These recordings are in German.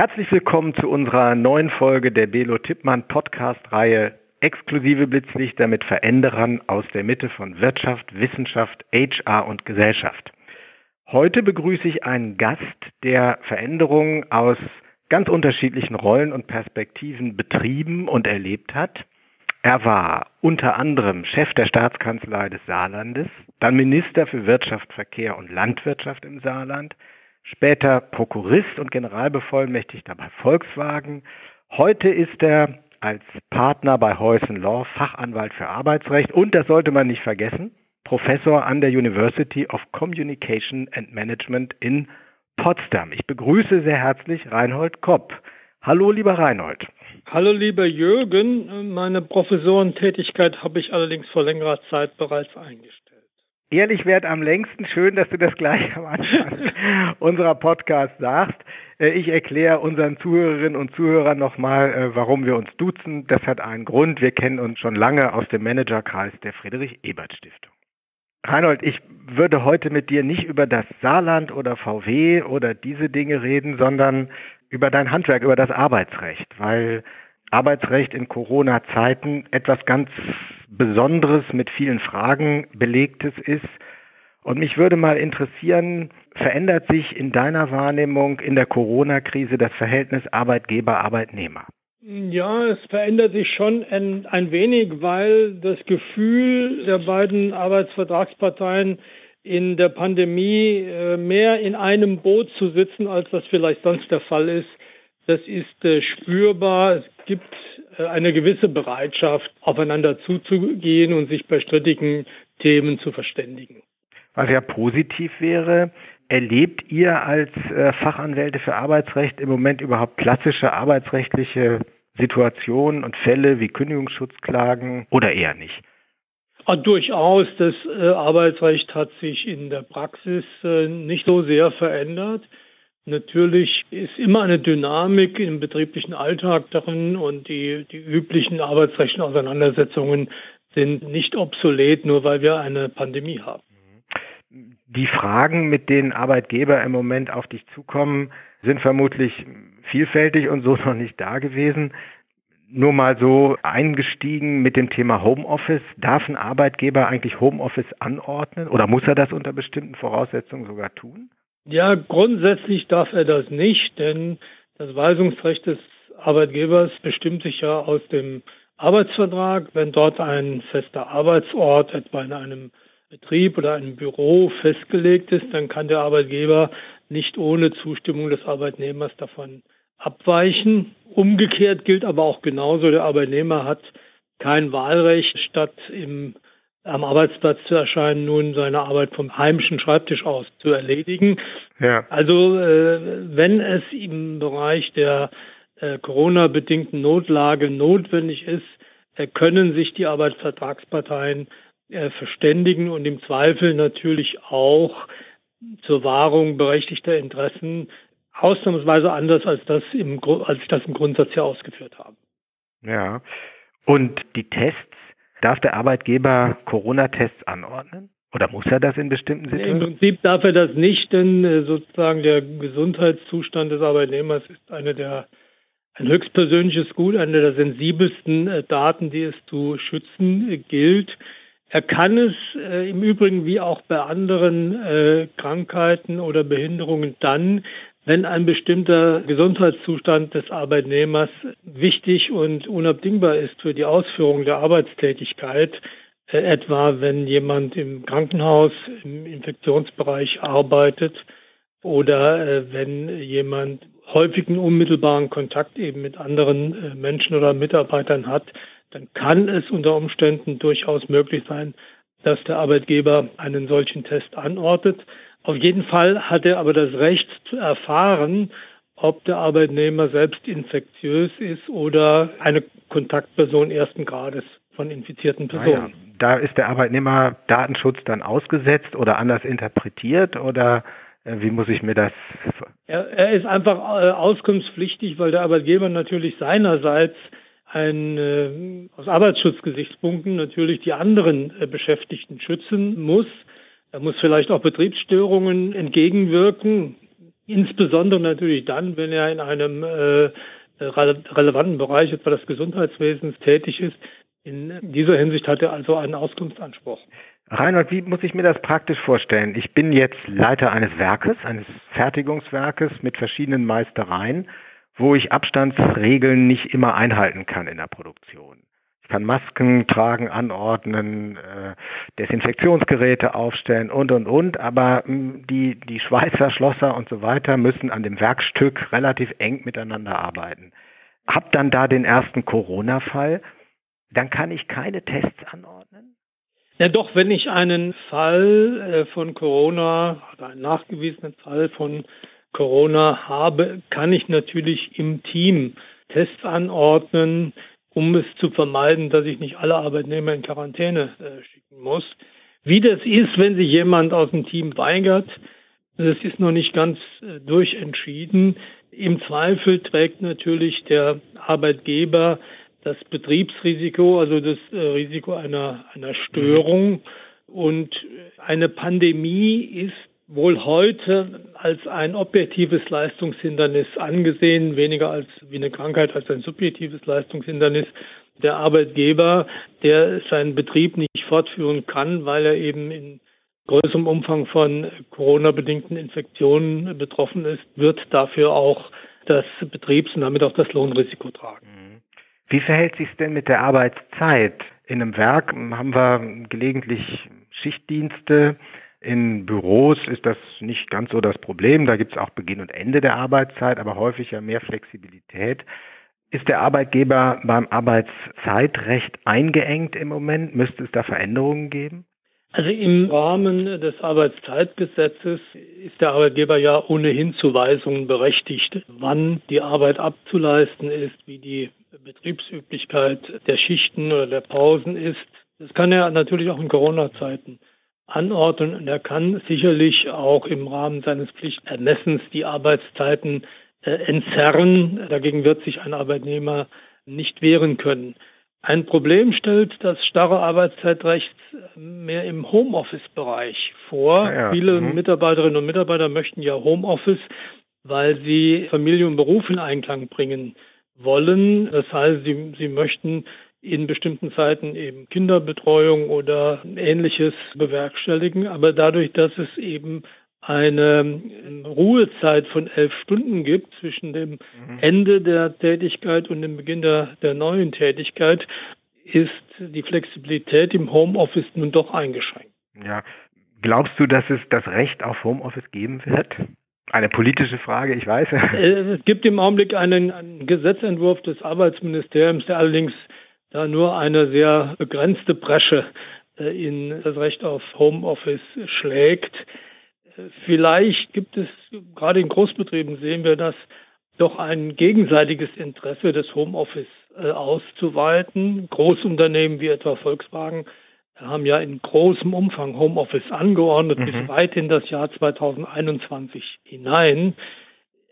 Herzlich willkommen zu unserer neuen Folge der Belo Tippmann Podcast-Reihe Exklusive Blitzlichter mit Veränderern aus der Mitte von Wirtschaft, Wissenschaft, HR und Gesellschaft. Heute begrüße ich einen Gast, der Veränderungen aus ganz unterschiedlichen Rollen und Perspektiven betrieben und erlebt hat. Er war unter anderem Chef der Staatskanzlei des Saarlandes, dann Minister für Wirtschaft, Verkehr und Landwirtschaft im Saarland, später Prokurist und Generalbevollmächtigter bei Volkswagen. Heute ist er als Partner bei Heusen Law Fachanwalt für Arbeitsrecht und, das sollte man nicht vergessen, Professor an der University of Communication and Management in Potsdam. Ich begrüße sehr herzlich Reinhold Kopp. Hallo, lieber Reinhold. Hallo, lieber Jürgen. Meine Professorentätigkeit habe ich allerdings vor längerer Zeit bereits eingestellt. Ehrlich wert am längsten. Schön, dass du das gleich am Anfang unserer Podcast sagst. Äh, ich erkläre unseren Zuhörerinnen und Zuhörern nochmal, äh, warum wir uns duzen. Das hat einen Grund. Wir kennen uns schon lange aus dem Managerkreis der Friedrich-Ebert-Stiftung. Reinhold, ich würde heute mit dir nicht über das Saarland oder VW oder diese Dinge reden, sondern über dein Handwerk, über das Arbeitsrecht, weil Arbeitsrecht in Corona-Zeiten etwas ganz Besonderes mit vielen Fragen belegtes ist. Und mich würde mal interessieren, verändert sich in deiner Wahrnehmung in der Corona-Krise das Verhältnis Arbeitgeber-Arbeitnehmer? Ja, es verändert sich schon ein, ein, wenig, weil das Gefühl der beiden Arbeitsvertragsparteien in der Pandemie äh, mehr in einem Boot zu sitzen, als das vielleicht sonst der Fall ist, das ist äh, spürbar. Es gibt äh, eine gewisse Bereitschaft, aufeinander zuzugehen und sich bei strittigen Themen zu verständigen. Was ja positiv wäre, erlebt ihr als äh, Fachanwälte für Arbeitsrecht im Moment überhaupt klassische arbeitsrechtliche Situationen und Fälle wie Kündigungsschutzklagen oder eher nicht? Ah, durchaus. Das äh, Arbeitsrecht hat sich in der Praxis nicht so sehr verändert. Natürlich ist immer eine Dynamik im betrieblichen Alltag darin und die, die üblichen arbeitsrechtlichen Auseinandersetzungen sind nicht obsolet, nur weil wir eine Pandemie haben. Die Fragen, mit denen Arbeitgeber im Moment auf dich zukommen, sind vermutlich vielfältig und so noch nicht da gewesen. Nur mal so eingestiegen mit dem Thema Homeoffice. Darf ein Arbeitgeber eigentlich Homeoffice anordnen oder muss er das unter bestimmten Voraussetzungen sogar tun? Ja, grundsätzlich darf er das nicht, denn das Weisungsrecht des Arbeitgebers bestimmt sich ja aus dem Arbeitsvertrag. Wenn dort ein fester Arbeitsort, etwa in einem Betrieb oder einem Büro festgelegt ist, dann kann der Arbeitgeber nicht ohne Zustimmung des Arbeitnehmers davon abweichen. Umgekehrt gilt aber auch genauso, der Arbeitnehmer hat kein Wahlrecht, statt im am Arbeitsplatz zu erscheinen, nun seine Arbeit vom heimischen Schreibtisch aus zu erledigen. Ja. Also äh, wenn es im Bereich der äh, Corona-bedingten Notlage notwendig ist, äh, können sich die Arbeitsvertragsparteien äh, verständigen und im Zweifel natürlich auch zur Wahrung berechtigter Interessen ausnahmsweise anders als das im als ich das im Grundsatz ja ausgeführt habe. Ja. Und die Tests Darf der Arbeitgeber Corona-Tests anordnen? Oder muss er das in bestimmten Situationen? Im Prinzip darf er das nicht, denn äh, sozusagen der Gesundheitszustand des Arbeitnehmers ist eine der ein höchstpersönliches Gut, eine der sensibelsten äh, Daten, die es zu schützen äh, gilt. Er kann es äh, im Übrigen wie auch bei anderen äh, Krankheiten oder Behinderungen dann, wenn ein bestimmter Gesundheitszustand des Arbeitnehmers wichtig und unabdingbar ist für die Ausführung der Arbeitstätigkeit, äh, etwa wenn jemand im Krankenhaus im Infektionsbereich arbeitet oder äh, wenn jemand häufigen unmittelbaren Kontakt eben mit anderen äh, Menschen oder Mitarbeitern hat, dann kann es unter Umständen durchaus möglich sein, dass der Arbeitgeber einen solchen Test anordnet. Auf jeden Fall hat er aber das Recht zu erfahren, ob der Arbeitnehmer selbst infektiös ist oder eine Kontaktperson ersten Grades von infizierten Personen. Ah ja. Da ist der Arbeitnehmer Datenschutz dann ausgesetzt oder anders interpretiert oder äh, wie muss ich mir das? Er, er ist einfach äh, auskunftspflichtig, weil der Arbeitgeber natürlich seinerseits ein, äh, aus Arbeitsschutzgesichtspunkten natürlich die anderen äh, Beschäftigten schützen muss. Er muss vielleicht auch Betriebsstörungen entgegenwirken. Insbesondere natürlich dann, wenn er in einem äh, relevanten Bereich, etwa des Gesundheitswesens, tätig ist. In dieser Hinsicht hat er also einen Auskunftsanspruch. Reinhold, wie muss ich mir das praktisch vorstellen? Ich bin jetzt Leiter eines Werkes, eines Fertigungswerkes mit verschiedenen Meistereien, wo ich Abstandsregeln nicht immer einhalten kann in der Produktion. Kann Masken tragen, anordnen, äh, Desinfektionsgeräte aufstellen und, und, und, aber mh, die, die Schweißer, Schlosser und so weiter müssen an dem Werkstück relativ eng miteinander arbeiten. Hab dann da den ersten Corona-Fall, dann kann ich keine Tests anordnen? Ja, doch, wenn ich einen Fall äh, von Corona oder einen nachgewiesenen Fall von Corona habe, kann ich natürlich im Team Tests anordnen, um es zu vermeiden, dass ich nicht alle Arbeitnehmer in Quarantäne äh, schicken muss. Wie das ist, wenn sich jemand aus dem Team weigert, das ist noch nicht ganz äh, durchentschieden. Im Zweifel trägt natürlich der Arbeitgeber das Betriebsrisiko, also das äh, Risiko einer, einer Störung. Und eine Pandemie ist wohl heute als ein objektives Leistungshindernis angesehen, weniger als wie eine Krankheit, als ein subjektives Leistungshindernis. Der Arbeitgeber, der seinen Betrieb nicht fortführen kann, weil er eben in größerem Umfang von Corona-bedingten Infektionen betroffen ist, wird dafür auch das Betriebs- und damit auch das Lohnrisiko tragen. Wie verhält sich es denn mit der Arbeitszeit? In einem Werk haben wir gelegentlich Schichtdienste. In Büros ist das nicht ganz so das Problem. Da gibt es auch Beginn und Ende der Arbeitszeit, aber häufig ja mehr Flexibilität. Ist der Arbeitgeber beim Arbeitszeitrecht eingeengt im Moment? Müsste es da Veränderungen geben? Also im Rahmen des Arbeitszeitgesetzes ist der Arbeitgeber ja ohnehin zu Weisungen berechtigt, wann die Arbeit abzuleisten ist, wie die Betriebsüblichkeit der Schichten oder der Pausen ist. Das kann er natürlich auch in Corona-Zeiten anordnen und er kann sicherlich auch im Rahmen seines Pflichtermessens die Arbeitszeiten äh, entzerren. Dagegen wird sich ein Arbeitnehmer nicht wehren können. Ein Problem stellt das starre Arbeitszeitrecht mehr im Homeoffice-Bereich vor. Ja, Viele mhm. Mitarbeiterinnen und Mitarbeiter möchten ja Homeoffice, weil sie Familie und Beruf in Einklang bringen wollen. Das heißt, sie, sie möchten in bestimmten Zeiten eben Kinderbetreuung oder ähnliches bewerkstelligen. Aber dadurch, dass es eben eine Ruhezeit von elf Stunden gibt zwischen dem mhm. Ende der Tätigkeit und dem Beginn der, der neuen Tätigkeit, ist die Flexibilität im Homeoffice nun doch eingeschränkt. Ja. Glaubst du, dass es das Recht auf Homeoffice geben wird? Eine politische Frage, ich weiß. Äh, es gibt im Augenblick einen, einen Gesetzentwurf des Arbeitsministeriums, der allerdings da nur eine sehr begrenzte Bresche äh, in das Recht auf Homeoffice schlägt. Vielleicht gibt es, gerade in Großbetrieben sehen wir das, doch ein gegenseitiges Interesse des Homeoffice äh, auszuweiten. Großunternehmen wie etwa Volkswagen haben ja in großem Umfang Homeoffice angeordnet mhm. bis weit in das Jahr 2021 hinein.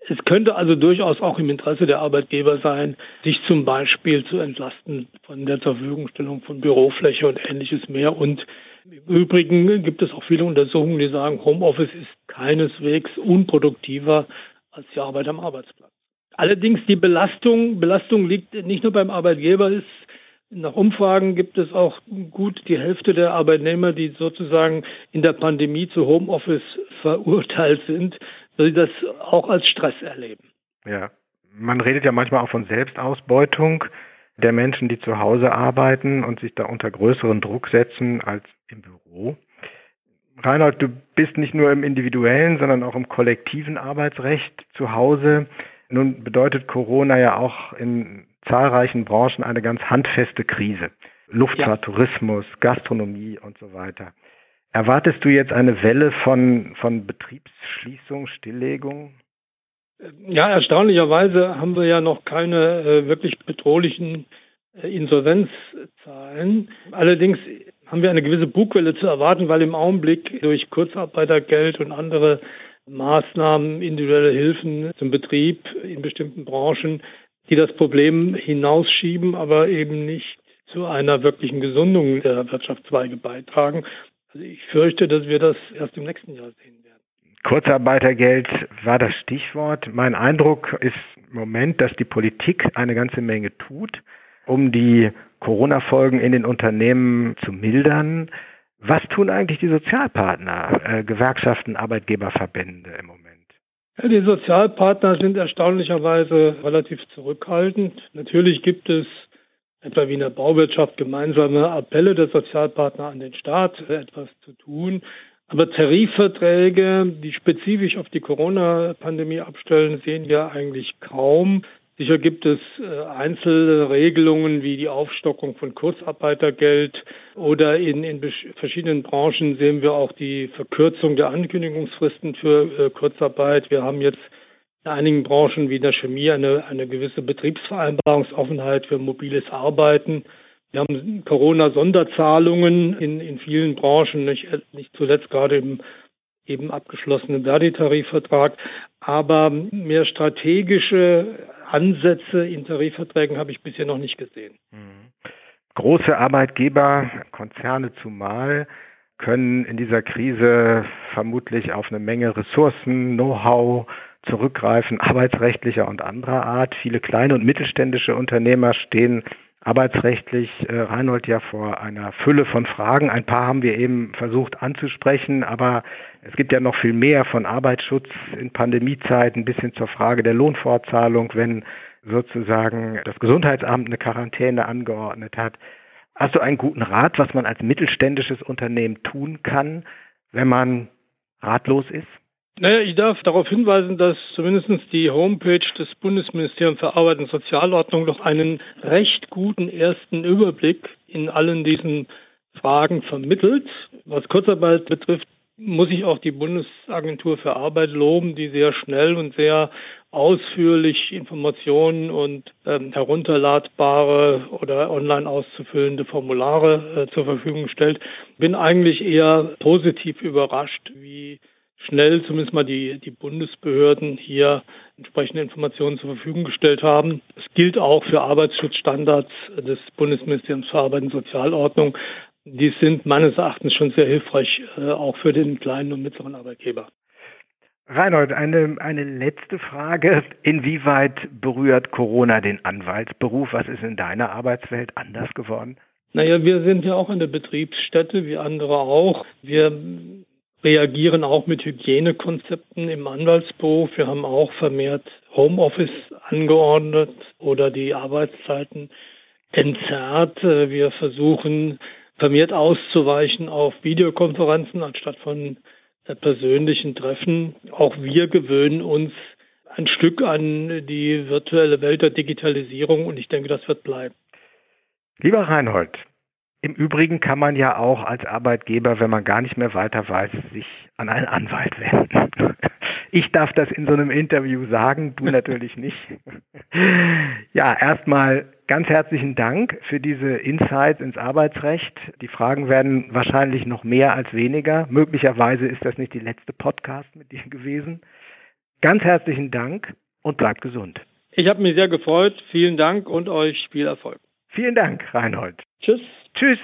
Es könnte also durchaus auch im Interesse der Arbeitgeber sein, sich zum Beispiel zu entlasten von der Zurverfügungstellung von Bürofläche und ähnliches mehr und im Übrigen gibt es auch viele Untersuchungen, die sagen, Homeoffice ist keineswegs unproduktiver als die Arbeit am Arbeitsplatz. Allerdings die Belastung, Belastung liegt nicht nur beim Arbeitgeber, ist nach Umfragen gibt es auch gut die Hälfte der Arbeitnehmer, die sozusagen in der Pandemie zu Homeoffice verurteilt sind, dass sie das auch als Stress erleben. Ja, man redet ja manchmal auch von Selbstausbeutung der Menschen, die zu Hause arbeiten und sich da unter größeren Druck setzen als im Büro. Reinhold, du bist nicht nur im individuellen, sondern auch im kollektiven Arbeitsrecht zu Hause. Nun bedeutet Corona ja auch in zahlreichen Branchen eine ganz handfeste Krise. Luftfahrt, ja. Tourismus, Gastronomie und so weiter. Erwartest du jetzt eine Welle von, von Betriebsschließung, Stilllegung? Ja, erstaunlicherweise haben wir ja noch keine äh, wirklich bedrohlichen äh, Insolvenzzahlen. Allerdings haben wir eine gewisse Bugwelle zu erwarten, weil im Augenblick durch Kurzarbeitergeld und andere Maßnahmen, individuelle Hilfen zum Betrieb in bestimmten Branchen, die das Problem hinausschieben, aber eben nicht zu einer wirklichen Gesundung der Wirtschaftszweige beitragen. Also ich fürchte, dass wir das erst im nächsten Jahr sehen werden. Kurzarbeitergeld war das Stichwort. Mein Eindruck ist im Moment, dass die Politik eine ganze Menge tut, um die Corona-Folgen in den Unternehmen zu mildern. Was tun eigentlich die Sozialpartner, äh, Gewerkschaften, Arbeitgeberverbände im Moment? Ja, die Sozialpartner sind erstaunlicherweise relativ zurückhaltend. Natürlich gibt es etwa wie in der Bauwirtschaft gemeinsame Appelle der Sozialpartner an den Staat, etwas zu tun. Aber Tarifverträge, die spezifisch auf die Corona-Pandemie abstellen, sehen wir eigentlich kaum. Sicher gibt es äh, Einzelregelungen wie die Aufstockung von Kurzarbeitergeld oder in, in verschiedenen Branchen sehen wir auch die Verkürzung der Ankündigungsfristen für äh, Kurzarbeit. Wir haben jetzt in einigen Branchen wie der Chemie eine, eine gewisse Betriebsvereinbarungsoffenheit für mobiles Arbeiten. Wir haben Corona-Sonderzahlungen in, in vielen Branchen, nicht, nicht zuletzt gerade im eben abgeschlossenen Verdi-Tarifvertrag. Aber mehr strategische Ansätze in Tarifverträgen habe ich bisher noch nicht gesehen. Mhm. Große Arbeitgeber, Konzerne zumal, können in dieser Krise vermutlich auf eine Menge Ressourcen, Know-how zurückgreifen, arbeitsrechtlicher und anderer Art. Viele kleine und mittelständische Unternehmer stehen arbeitsrechtlich, äh, Reinhold, ja vor einer Fülle von Fragen. Ein paar haben wir eben versucht anzusprechen, aber es gibt ja noch viel mehr von Arbeitsschutz in Pandemiezeiten bis hin zur Frage der Lohnfortzahlung, wenn sozusagen das Gesundheitsamt eine Quarantäne angeordnet hat. Hast du einen guten Rat, was man als mittelständisches Unternehmen tun kann, wenn man ratlos ist? Naja, ich darf darauf hinweisen, dass zumindest die Homepage des Bundesministeriums für Arbeit und Sozialordnung noch einen recht guten ersten Überblick in allen diesen Fragen vermittelt. Was Kurzarbeit betrifft, muss ich auch die Bundesagentur für Arbeit loben, die sehr schnell und sehr ausführlich Informationen und ähm, herunterladbare oder online auszufüllende Formulare äh, zur Verfügung stellt. Bin eigentlich eher positiv überrascht, wie schnell zumindest mal die, die Bundesbehörden hier entsprechende Informationen zur Verfügung gestellt haben. Es gilt auch für Arbeitsschutzstandards des Bundesministeriums für Arbeit und Sozialordnung. Die sind meines Erachtens schon sehr hilfreich, äh, auch für den kleinen und mittleren Arbeitgeber. Reinhold, eine, eine letzte Frage. Inwieweit berührt Corona den Anwaltsberuf? Was ist in deiner Arbeitswelt anders geworden? Naja, wir sind ja auch eine Betriebsstätte, wie andere auch. Wir reagieren auch mit Hygienekonzepten im Anwaltsberuf. Wir haben auch vermehrt Homeoffice angeordnet oder die Arbeitszeiten entzerrt. Wir versuchen vermehrt auszuweichen auf Videokonferenzen anstatt von persönlichen Treffen. Auch wir gewöhnen uns ein Stück an die virtuelle Welt der Digitalisierung und ich denke, das wird bleiben. Lieber Reinhold, im Übrigen kann man ja auch als Arbeitgeber, wenn man gar nicht mehr weiter weiß, sich an einen Anwalt wenden. Ich darf das in so einem Interview sagen, du natürlich nicht. Ja, erstmal ganz herzlichen Dank für diese Insights ins Arbeitsrecht. Die Fragen werden wahrscheinlich noch mehr als weniger. Möglicherweise ist das nicht die letzte Podcast mit dir gewesen. Ganz herzlichen Dank und bleibt gesund. Ich habe mich sehr gefreut. Vielen Dank und euch viel Erfolg. Vielen Dank, Reinhold. Tschüss. Tschüss.